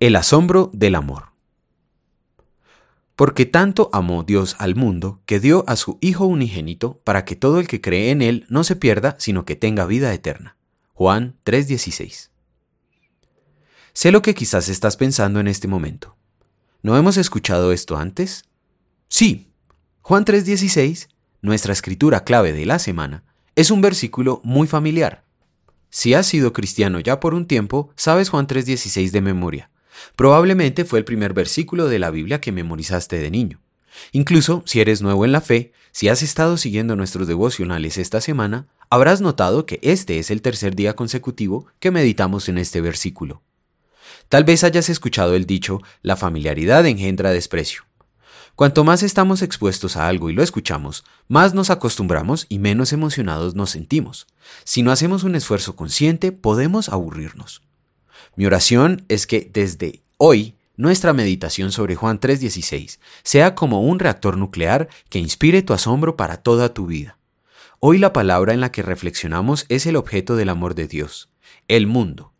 El asombro del amor. Porque tanto amó Dios al mundo que dio a su Hijo unigénito para que todo el que cree en Él no se pierda, sino que tenga vida eterna. Juan 3:16. Sé lo que quizás estás pensando en este momento. ¿No hemos escuchado esto antes? Sí. Juan 3:16, nuestra escritura clave de la semana, es un versículo muy familiar. Si has sido cristiano ya por un tiempo, sabes Juan 3:16 de memoria Probablemente fue el primer versículo de la Biblia que memorizaste de niño. Incluso si eres nuevo en la fe, si has estado siguiendo nuestros devocionales esta semana, habrás notado que este es el tercer día consecutivo que meditamos en este versículo. Tal vez hayas escuchado el dicho, la familiaridad engendra desprecio. Cuanto más estamos expuestos a algo y lo escuchamos, más nos acostumbramos y menos emocionados nos sentimos. Si no hacemos un esfuerzo consciente, podemos aburrirnos. Mi oración es que desde hoy nuestra meditación sobre Juan 3:16 sea como un reactor nuclear que inspire tu asombro para toda tu vida. Hoy la palabra en la que reflexionamos es el objeto del amor de Dios, el mundo.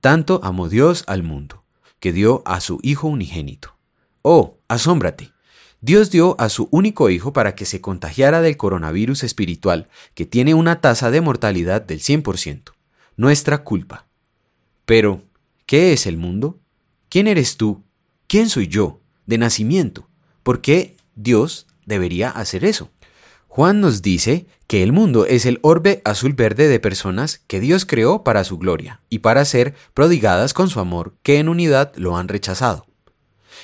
Tanto amó Dios al mundo, que dio a su Hijo unigénito. Oh, asómbrate. Dios dio a su único Hijo para que se contagiara del coronavirus espiritual que tiene una tasa de mortalidad del 100%, nuestra culpa. Pero, ¿Qué es el mundo? ¿Quién eres tú? ¿Quién soy yo? De nacimiento. ¿Por qué Dios debería hacer eso? Juan nos dice que el mundo es el orbe azul verde de personas que Dios creó para su gloria y para ser prodigadas con su amor que en unidad lo han rechazado.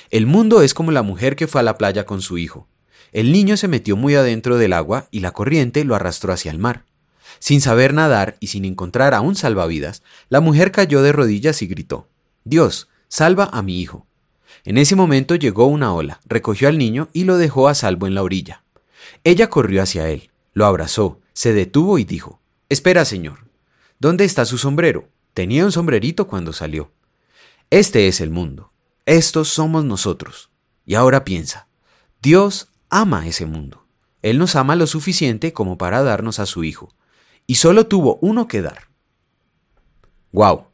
El mundo es como la mujer que fue a la playa con su hijo. El niño se metió muy adentro del agua y la corriente lo arrastró hacia el mar. Sin saber nadar y sin encontrar a un salvavidas, la mujer cayó de rodillas y gritó, Dios, salva a mi hijo. En ese momento llegó una ola, recogió al niño y lo dejó a salvo en la orilla. Ella corrió hacia él, lo abrazó, se detuvo y dijo, Espera, señor. ¿Dónde está su sombrero? Tenía un sombrerito cuando salió. Este es el mundo. Estos somos nosotros. Y ahora piensa, Dios ama ese mundo. Él nos ama lo suficiente como para darnos a su Hijo y solo tuvo uno que dar. ¡Wow!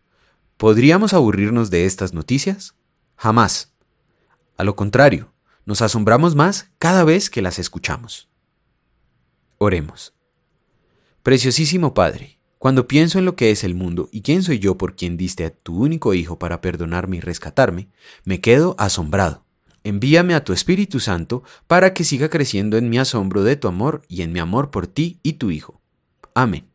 ¿Podríamos aburrirnos de estas noticias? Jamás. A lo contrario, nos asombramos más cada vez que las escuchamos. Oremos. Preciosísimo Padre, cuando pienso en lo que es el mundo y quién soy yo por quien diste a tu único Hijo para perdonarme y rescatarme, me quedo asombrado. Envíame a tu Espíritu Santo para que siga creciendo en mi asombro de tu amor y en mi amor por ti y tu Hijo. Amén.